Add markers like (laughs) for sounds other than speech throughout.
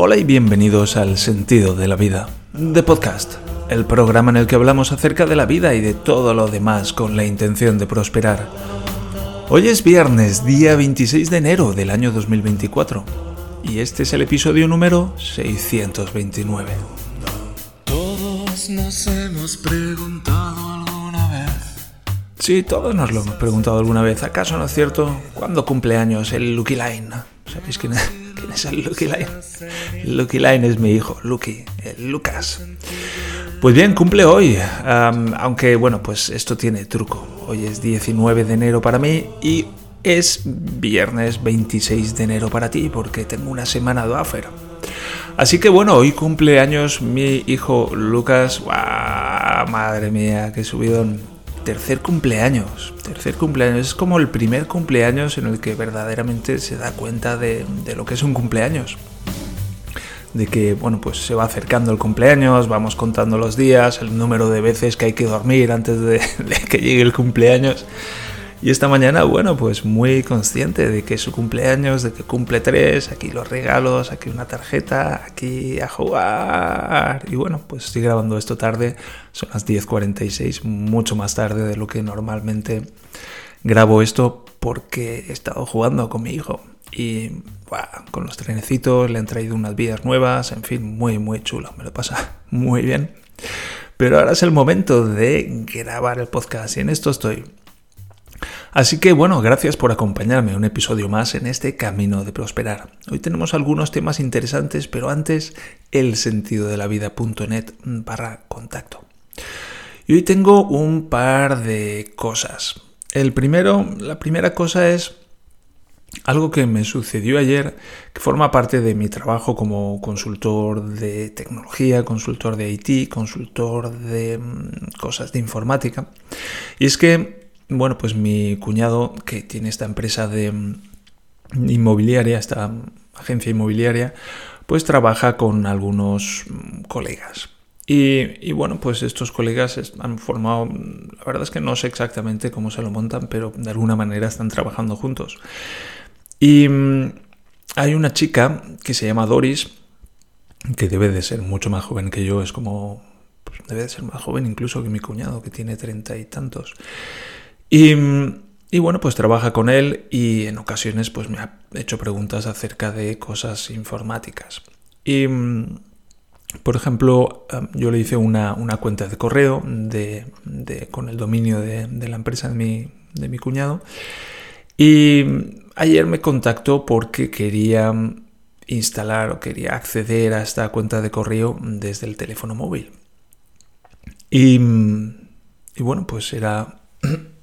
Hola y bienvenidos al Sentido de la Vida, de Podcast, el programa en el que hablamos acerca de la vida y de todo lo demás con la intención de prosperar. Hoy es viernes, día 26 de enero del año 2024, y este es el episodio número 629. Todos nos hemos preguntado alguna vez. Sí, todos nos lo hemos preguntado alguna vez. ¿Acaso no es cierto? ¿Cuándo cumple años el Lucky Line? ¿Sabéis quién es? ¿Quién es el Lucky Line? Lucky Line es mi hijo, Lucky, el Lucas. Pues bien, cumple hoy, aunque bueno, pues esto tiene truco. Hoy es 19 de enero para mí y es viernes 26 de enero para ti porque tengo una semana de after. Así que bueno, hoy cumple años mi hijo Lucas. ¡Guau! Madre mía, qué subidón. Tercer cumpleaños. Tercer cumpleaños. Es como el primer cumpleaños en el que verdaderamente se da cuenta de, lo que es un cumpleaños de que bueno pues se va acercando el cumpleaños, vamos contando los días, el número de veces que hay que dormir antes de, (laughs) que llegue el cumpleaños. Y esta mañana, bueno, pues muy consciente de que es su cumpleaños, de que cumple tres, aquí los regalos, aquí una tarjeta, aquí a jugar. Y bueno, pues estoy grabando esto tarde, son las 10.46, mucho más tarde de lo que normalmente grabo esto porque he estado jugando con mi hijo y con los trenecitos le han traído unas vías nuevas, en fin, muy, muy chulo, me lo pasa muy bien. Pero ahora es el momento de grabar el podcast y en esto estoy. Así que bueno, gracias por acompañarme un episodio más en este camino de prosperar. Hoy tenemos algunos temas interesantes, pero antes el sentido de la vida.net barra contacto. Y hoy tengo un par de cosas. El primero, la primera cosa es algo que me sucedió ayer, que forma parte de mi trabajo como consultor de tecnología, consultor de IT, consultor de cosas de informática. Y es que, bueno, pues mi cuñado, que tiene esta empresa de inmobiliaria, esta agencia inmobiliaria, pues trabaja con algunos colegas. Y, bueno, pues estos colegas han formado, la verdad es que no sé exactamente cómo se lo montan, pero de alguna manera están trabajando juntos. Y mm, hay una chica que se llama Doris, que debe de ser mucho más joven que yo, es como, pues debe de ser más joven incluso que mi cuñado, que tiene treinta y tantos. Y, y bueno, pues trabaja con él y en ocasiones pues me ha hecho preguntas acerca de cosas informáticas. Y por ejemplo, yo le hice una, una cuenta de correo de, con el dominio de, de, la empresa de mi, de mi cuñado. Y ayer me contactó porque quería instalar o quería acceder a esta cuenta de correo desde el teléfono móvil. Y, y bueno, pues era, (clears throat)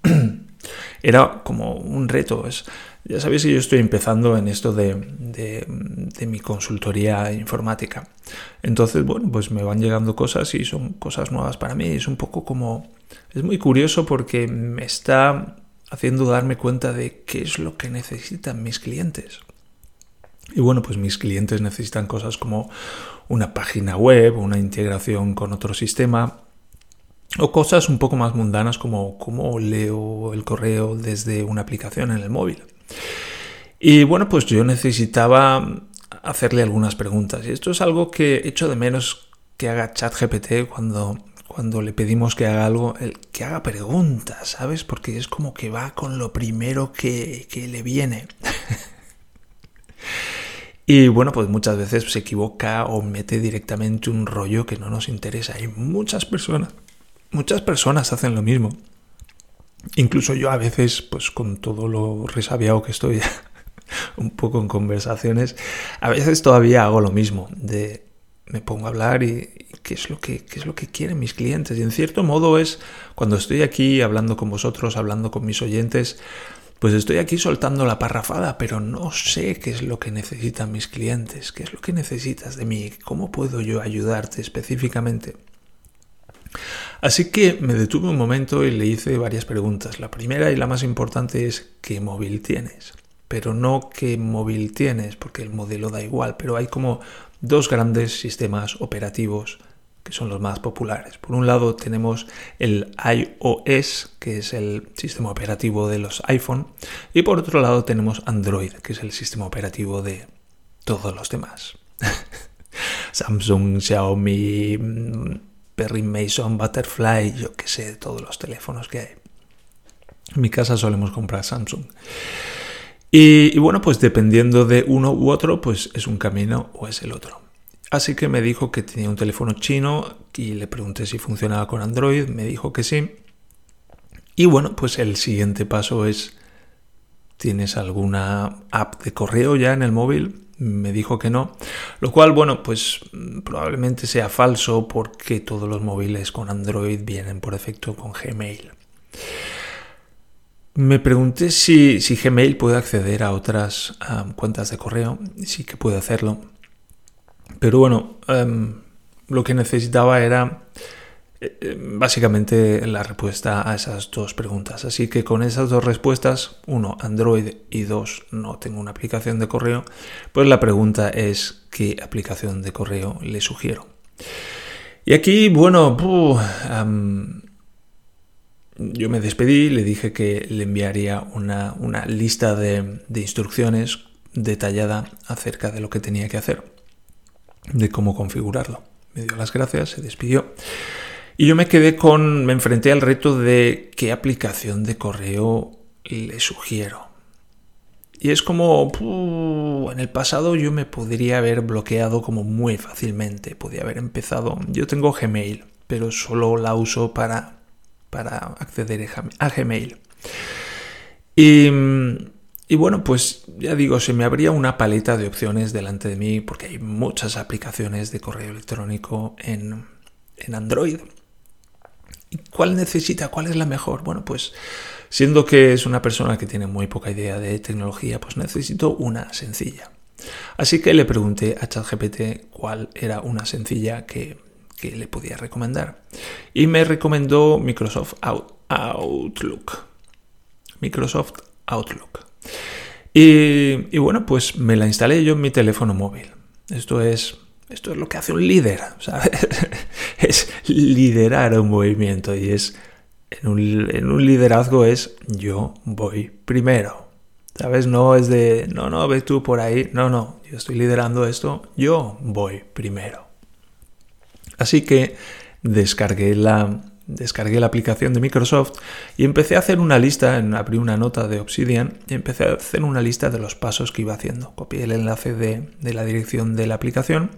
era como un reto. Es, ya sabéis que yo estoy empezando en esto de, de, de, mi consultoría informática. Entonces, bueno, pues me van llegando cosas y son cosas nuevas para mí. Es un poco como... Es muy curioso porque me está haciendo darme cuenta de qué es lo que necesitan mis clientes. Y bueno, pues mis clientes necesitan cosas como una página web, una integración con otro sistema, o cosas un poco más mundanas como cómo leo el correo desde una aplicación en el móvil. Y bueno, pues yo necesitaba hacerle algunas preguntas. Y esto es algo que echo de menos que haga ChatGPT cuando, cuando le pedimos que haga algo, que haga preguntas, ¿sabes? Porque es como que va con lo primero que, que le viene. (laughs) y bueno, pues muchas veces se equivoca o mete directamente un rollo que no nos interesa. Y muchas personas, muchas personas hacen lo mismo. Incluso yo a veces, pues con todo lo resabiado que estoy (laughs) un poco en conversaciones, a veces todavía hago lo mismo, de me pongo a hablar y, qué es lo que qué es lo que quieren mis clientes y en cierto modo es cuando estoy aquí hablando con vosotros, hablando con mis oyentes, pues estoy aquí soltando la parrafada, pero no sé qué es lo que necesitan mis clientes, qué es lo que necesitas de mí, cómo puedo yo ayudarte específicamente. Así que me detuve un momento y le hice varias preguntas. La primera y la más importante es ¿qué móvil tienes? Pero no qué móvil tienes, porque el modelo da igual, pero hay como dos grandes sistemas operativos que son los más populares. Por un lado tenemos el iOS, que es el sistema operativo de los iPhone, y por otro lado tenemos Android, que es el sistema operativo de todos los demás. (laughs) Samsung, Xiaomi, Perry Mason, Butterfly, yo qué sé, todos los teléfonos que hay. En mi casa solemos comprar Samsung. Y, y, bueno, pues dependiendo de uno u otro, pues es un camino o es el otro. Así que me dijo que tenía un teléfono chino y le pregunté si funcionaba con Android, me dijo que sí. Y bueno, pues el siguiente paso es, ¿tienes alguna app de correo ya en el móvil? Me dijo que no, lo cual, bueno, pues probablemente sea falso porque todos los móviles con Android vienen por defecto con Gmail. Me pregunté si, si Gmail puede acceder a otras cuentas de correo, sí que puede hacerlo. Pero bueno, lo que necesitaba era básicamente la respuesta a esas dos preguntas. Así que con esas dos respuestas, uno, Android y dos, no tengo una aplicación de correo, pues la pregunta es qué aplicación de correo le sugiero. Y aquí, bueno, yo me despedí, le dije que le enviaría una, lista de, de instrucciones detallada acerca de lo que tenía que hacer, de cómo configurarlo. Me dio las gracias, se despidió. Y yo me quedé con, me enfrenté al reto de qué aplicación de correo le sugiero. Y es como, en el pasado yo me podría haber bloqueado como muy fácilmente, podría haber empezado, yo tengo Gmail, pero solo la uso para, para acceder a Gmail. Y, y bueno, pues ya digo, se me abría una paleta de opciones delante de mí porque hay muchas aplicaciones de correo electrónico en, en Android. ¿Cuál necesita? ¿Cuál es la mejor? Bueno, pues siendo que es una persona que tiene muy poca idea de tecnología, pues necesito una sencilla. Así que le pregunté a ChatGPT cuál era una sencilla que, le podía recomendar. Y me recomendó Microsoft Outlook. Microsoft Outlook. Y, y bueno, pues me la instalé yo en mi teléfono móvil. Esto es esto es lo que hace un líder, (laughs) ¿sabes? es liderar un movimiento y es, en un, liderazgo es yo voy primero, ¿sabes? No es de, no, no, ves tú por ahí, no, no, yo estoy liderando esto, yo voy primero. Así que descargué la, descargué la aplicación de Microsoft y empecé a hacer una lista, abrí una nota de Obsidian y empecé a hacer una lista de los pasos que iba haciendo. Copié el enlace de, la dirección de la aplicación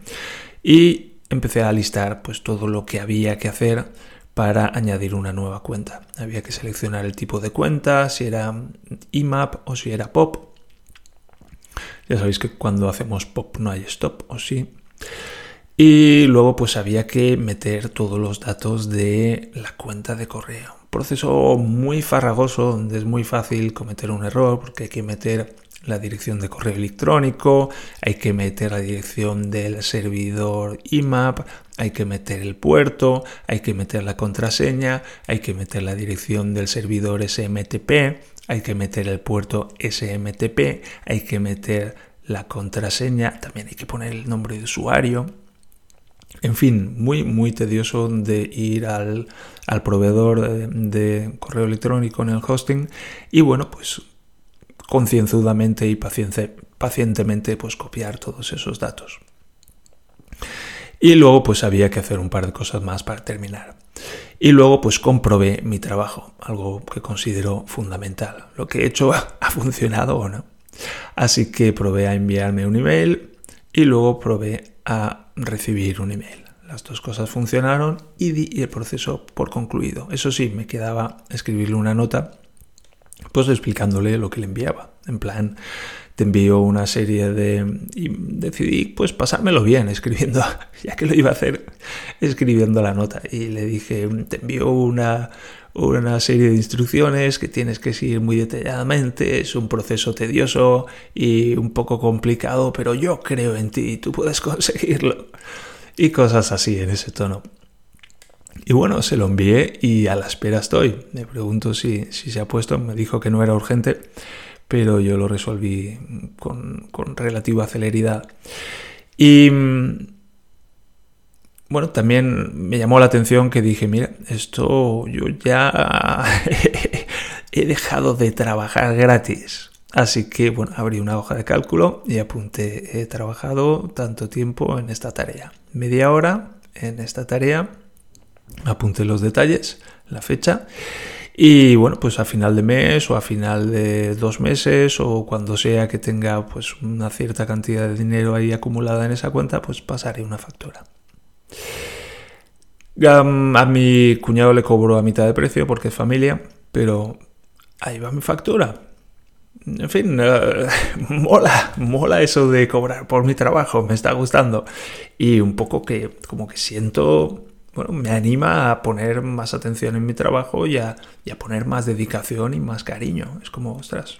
y empecé a listar pues todo lo que había que hacer para añadir una nueva cuenta. Había que seleccionar el tipo de cuenta, si era IMAP o si era POP. Ya sabéis que cuando hacemos POP no hay stop o sí. Y luego pues había que meter todos los datos de la cuenta de correo. proceso muy farragoso donde es muy fácil cometer un error porque hay que meter la dirección de correo electrónico, hay que meter la dirección del servidor IMAP, hay que meter el puerto, hay que meter la contraseña, hay que meter la dirección del servidor SMTP, hay que meter el puerto SMTP, hay que meter la contraseña, también hay que poner el nombre de usuario, en fin, muy, muy tedioso de ir al, proveedor de, correo electrónico en el hosting y bueno, pues concienzudamente y pacientemente pues copiar todos esos datos. Y luego pues había que hacer un par de cosas más para terminar. Y luego pues comprobé mi trabajo, algo que considero fundamental. Lo que he hecho (laughs) ha funcionado o no. Así que probé a enviarme un email y luego probé a recibir un email. Las dos cosas funcionaron y di el proceso por concluido. Eso sí, me quedaba escribirle una nota, pues explicándole lo que le enviaba. En plan, te envío una serie de... y decidí pues pasármelo bien escribiendo, (laughs) ya que lo iba a hacer escribiendo la nota. Y le dije, te envío una, una serie de instrucciones que tienes que seguir muy detalladamente, es un proceso tedioso y un poco complicado, pero yo creo en ti, tú puedes (laughs) conseguirlo. Y cosas así en ese tono. Y bueno, se lo envié y a la espera estoy. Me pregunto si, si se ha puesto, me dijo que no era urgente, pero yo lo resolví con, con relativa celeridad. Y bueno, también me llamó la atención que dije, mira, esto yo ya (laughs) he dejado de trabajar gratis. Así que, bueno, abrí una hoja de cálculo y apunté, he trabajado tanto tiempo en esta tarea. Media hora en esta tarea, apunté los detalles, la fecha y bueno, pues a final de mes o a final de dos meses o cuando sea que tenga pues una cierta cantidad de dinero ahí acumulada en esa cuenta, pues pasaré una factura. a mi cuñado le cobro a mitad de precio porque es familia, pero ahí va mi factura. En fin, eh, (laughs) mola, mola eso de cobrar por mi trabajo, me está gustando. Y un poco que como que siento, bueno, me anima a poner más atención en mi trabajo y a, y a poner más dedicación y más cariño. Es como, ostras,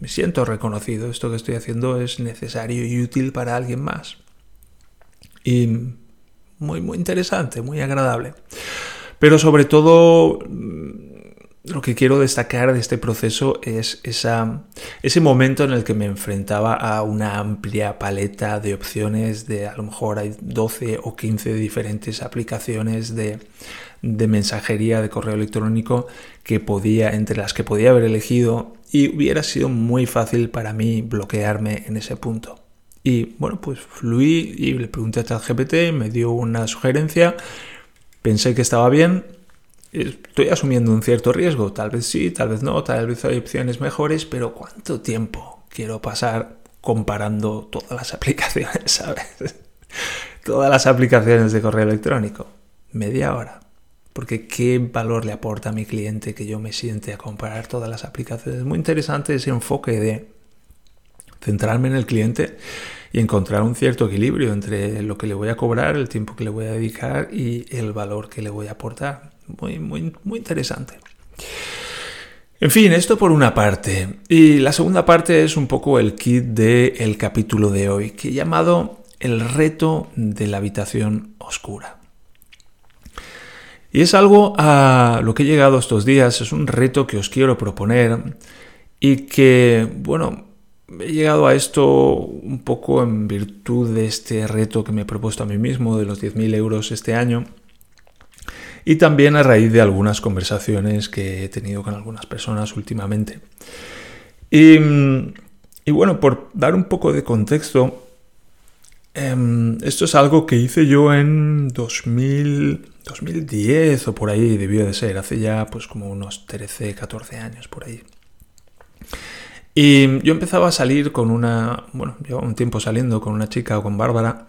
me siento reconocido, esto que estoy haciendo es necesario y útil para alguien más. Y muy, muy interesante, muy agradable. Pero sobre todo lo que quiero destacar de este proceso es ese momento en el que me enfrentaba a una amplia paleta de opciones, de a lo mejor hay 12 o 15 diferentes aplicaciones de, de mensajería de correo electrónico que podía, entre las que podía haber elegido y hubiera sido muy fácil para mí bloquearme en ese punto. Y bueno, pues fluí y le pregunté a ChatGPT, me dio una sugerencia, pensé que estaba bien, estoy asumiendo un cierto riesgo. Tal vez sí, tal vez no, tal vez hay opciones mejores, pero ¿cuánto tiempo quiero pasar comparando todas las (laughs) aplicaciones, ¿sabes? todas las aplicaciones de correo electrónico. Media hora. Porque qué valor le aporta a mi cliente que yo me siente a comparar todas las aplicaciones. Es muy interesante ese enfoque de centrarme en el cliente y encontrar un cierto equilibrio entre lo que le voy a cobrar, el tiempo que le voy a dedicar y el valor que le voy a aportar muy, muy, muy interesante. En fin, esto por una parte. Y la segunda parte es un poco el kit del capítulo de hoy, que he llamado El reto de la habitación oscura. Y es algo a lo que he llegado estos días, es un reto que os quiero proponer y que, bueno, he llegado a esto un poco en virtud de este reto que me he propuesto a mí mismo de los 10.000 euros este año y también a raíz de algunas conversaciones que he tenido con algunas personas últimamente. Y, bueno, por dar un poco de contexto, em, esto es algo que hice yo en 2000, 2010 o por ahí debió de ser, hace ya pues como unos 13, 14 años por ahí. Y yo empezaba a salir con una, bueno, llevaba un tiempo saliendo con una chica o con Bárbara,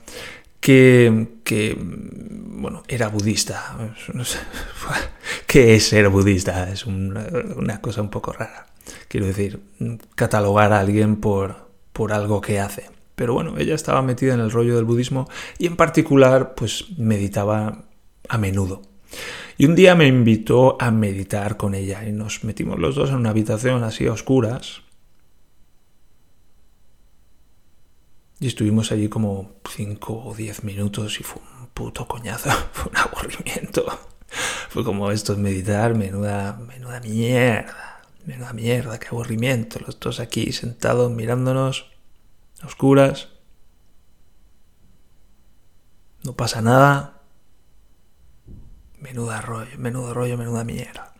que, bueno, era budista. (laughs) (laughs) ¿Qué es ser budista? Es una, cosa un poco rara. Quiero decir, catalogar a alguien por, por algo que hace. Pero bueno, ella estaba metida en el rollo del budismo y en particular pues meditaba a menudo. Y un día me invitó a meditar con ella y nos metimos los dos en una habitación así a oscuras, Y estuvimos allí como 5 o 10 minutos y fue un puto coñazo, (laughs) fue un aburrimiento. Fue como esto es meditar, menuda, menuda mierda, menuda mierda, qué aburrimiento. Los dos aquí sentados mirándonos, oscuras. No pasa nada. Menuda rollo, menudo rollo, menuda mierda.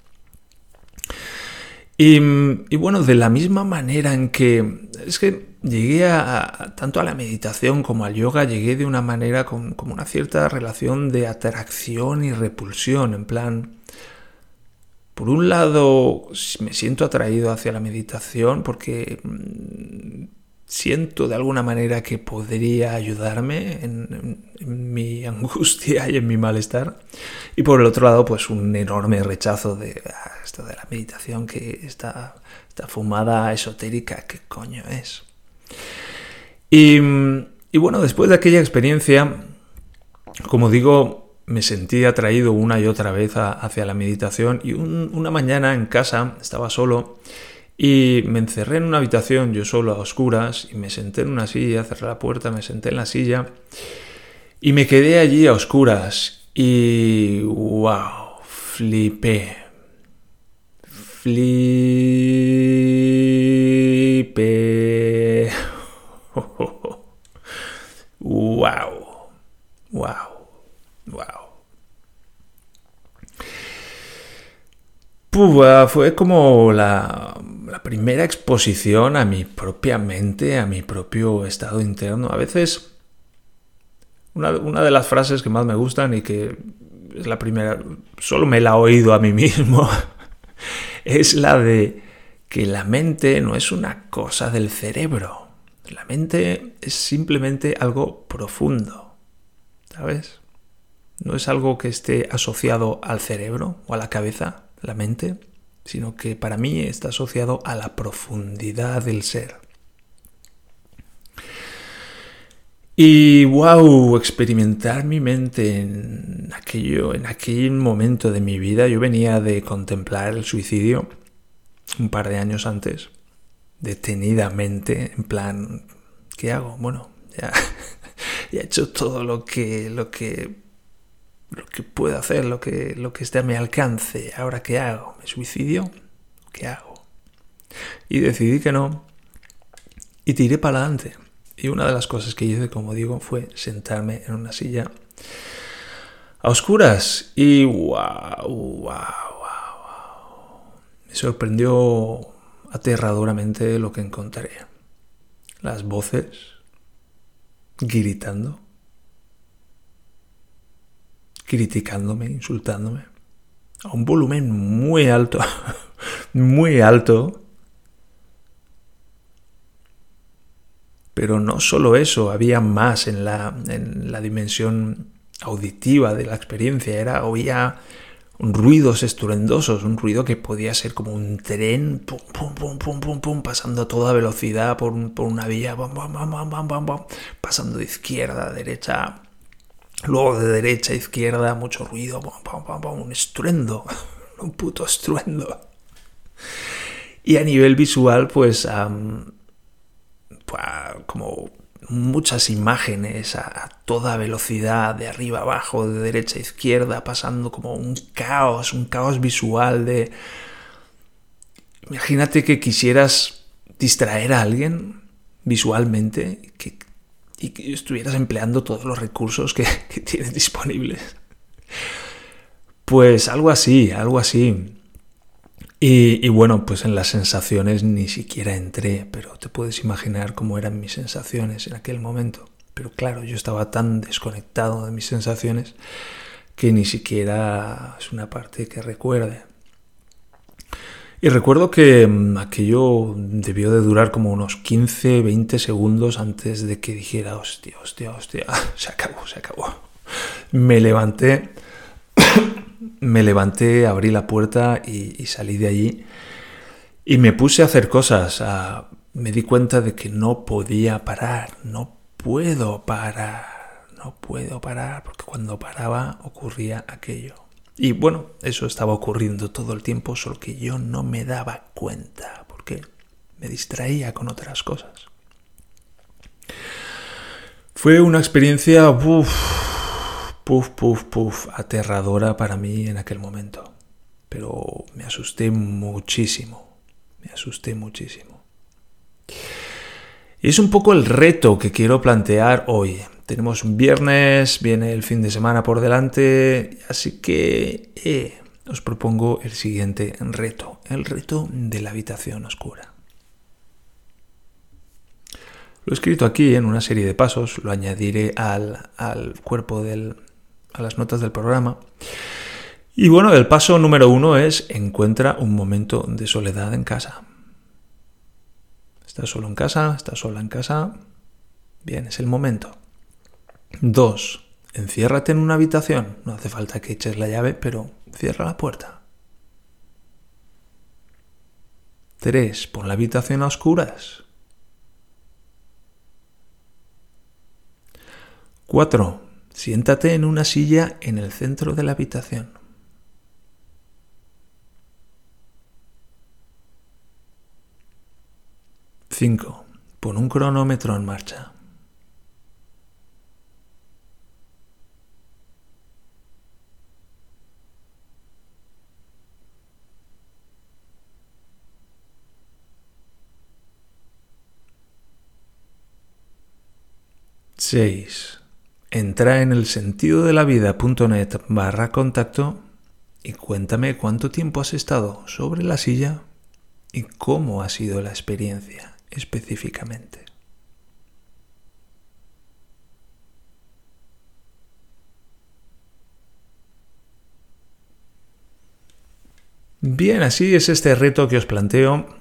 Y, bueno, de la misma manera en que es que llegué a, tanto a la meditación como al yoga, llegué de una manera con, como una cierta relación de atracción y repulsión, en plan, por un lado me siento atraído hacia la meditación porque mm, siento de alguna manera que podría ayudarme en, mi (laughs) angustia y en mi malestar. Y por el otro lado, pues un enorme rechazo de ah, esto de la meditación, que esta, fumada esotérica, ¿qué coño es? Y, bueno, después de aquella experiencia, como digo, me sentí atraído una y otra vez hacia la meditación y una mañana en casa estaba solo y me encerré en una habitación yo solo a oscuras y me senté en una silla, cerré la puerta, me senté en la silla y me quedé allí a oscuras y wow, flipé. Flipé. wow. Wow. Wow. fue como la, la primera exposición a mi propia mente, a mi propio estado interno. A veces, una, una, de las frases que más me gustan y que es la primera, solo me la he oído a mí mismo, (laughs) es la de que la mente no es una cosa del cerebro. La mente es simplemente algo profundo, ¿sabes? No es algo que esté asociado al cerebro o a la cabeza, la mente, sino que para mí está asociado a la profundidad del ser. Y wow, experimentar mi mente en aquello, en aquel momento de mi vida. Yo venía de contemplar el suicidio un par de años antes, detenidamente, en plan, ¿qué hago? Bueno, ya, (laughs) ya he hecho todo lo que, lo que, lo que puedo hacer, lo que, lo que esté a mi alcance. Ahora, ¿qué hago? ¿Me suicidio? ¿Qué hago? Y decidí que no. Y tiré para adelante. Y una de las cosas que hice, como digo, fue sentarme en una silla a oscuras. Y wow, wow, wow, wow. Me sorprendió aterradoramente lo que encontré. Las voces gritando, criticándome, insultándome, a un volumen muy alto, (laughs) muy alto, Pero no solo eso, había más en la, en la dimensión auditiva de la experiencia. Era, oía ruidos estruendosos, un ruido que podía ser como un tren, pum, pum, pum, pum, pum, pum, pasando a toda velocidad por, por una vía, bam, bam, bam, pasando de izquierda a derecha, luego de derecha a izquierda, mucho ruido, un estruendo, (laughs) un puto estruendo. Y a nivel visual, pues como muchas imágenes a, toda velocidad, de arriba abajo, de derecha a izquierda, pasando como un caos, un caos visual de... Imagínate que quisieras distraer a alguien visualmente que, y que estuvieras empleando todos los recursos que, (laughs) que tienes disponibles. Pues algo así, algo así. Y, bueno, pues en las sensaciones ni siquiera entré, pero te puedes imaginar cómo eran mis sensaciones en aquel momento. Pero claro, yo estaba tan desconectado de mis sensaciones que ni siquiera es una parte que recuerde. Y recuerdo que mm, aquello debió de durar como unos 15, 20 segundos antes de que dijera, hostia, hostia, hostia, (laughs) se acabó, se acabó. Me levanté (coughs) me levanté, abrí la puerta y, salí de allí y me puse a hacer cosas. me di cuenta de que no podía parar, no puedo parar, no puedo parar, porque cuando paraba ocurría aquello. Y bueno, eso estaba ocurriendo todo el tiempo, solo que yo no me daba cuenta, porque me distraía con otras cosas. Fue una experiencia... Uf, puf, puf, puf, aterradora para mí en aquel momento. Pero me asusté muchísimo, me asusté muchísimo. Y es un poco el reto que quiero plantear hoy. Tenemos un viernes, viene el fin de semana por delante, así que eh, os propongo el siguiente reto, el reto de la habitación oscura. Lo he escrito aquí en una serie de pasos, lo añadiré al, al cuerpo del, a las notas del programa. Y bueno, el paso número uno es encuentra un momento de soledad en casa. ¿Estás solo en casa? ¿Estás sola en casa? Bien, es el momento. Dos, enciérrate en una habitación. No hace falta que eches la llave, pero cierra la puerta. Tres, pon la habitación a oscuras. Cuatro, Siéntate en una silla en el centro de la habitación. Cinco. Pon un cronómetro en marcha. Seis entra en el sentido de la vida.net barra contacto y cuéntame cuánto tiempo has estado sobre la silla y cómo ha sido la experiencia específicamente. Bien, así es este reto que os planteo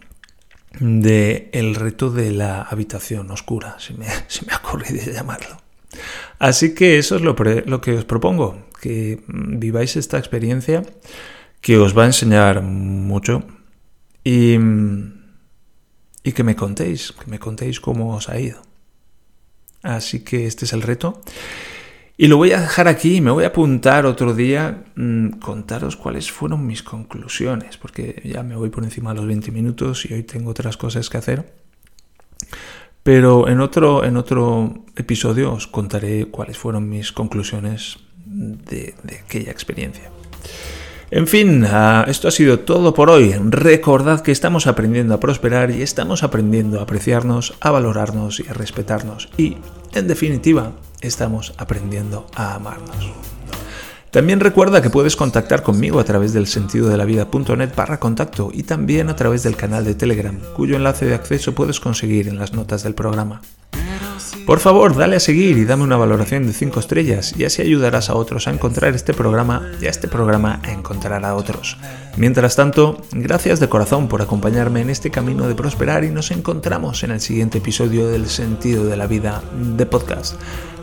de el reto de la habitación oscura, si me, (laughs) si me ha ocurrido llamarlo. Así que eso es lo, lo, que os propongo, que viváis esta experiencia que os va a enseñar mucho y, y que me contéis, que me contéis cómo os ha ido. Así que este es el reto. Y lo voy a dejar aquí, me voy a apuntar otro día, mmm, contaros cuáles fueron mis conclusiones, porque ya me voy por encima de los 20 minutos y hoy tengo otras cosas que hacer. Pero en otro, en otro episodio os contaré cuáles fueron mis conclusiones de, aquella experiencia. En fin, uh, esto ha sido todo por hoy. Recordad que estamos aprendiendo a prosperar y estamos aprendiendo a apreciarnos, a valorarnos y a respetarnos. Y, en definitiva, estamos aprendiendo a amarnos. También recuerda que puedes contactar conmigo a través del sentido de la vida.net barra contacto y también a través del canal de Telegram, cuyo enlace de acceso puedes conseguir en las notas del programa. Por favor, dale a seguir y dame una valoración de 5 estrellas y así ayudarás a otros a encontrar este programa y a este programa a encontrar a otros. Mientras tanto, gracias de corazón por acompañarme en este camino de prosperar y nos encontramos en el siguiente episodio del Sentido de la Vida de podcast.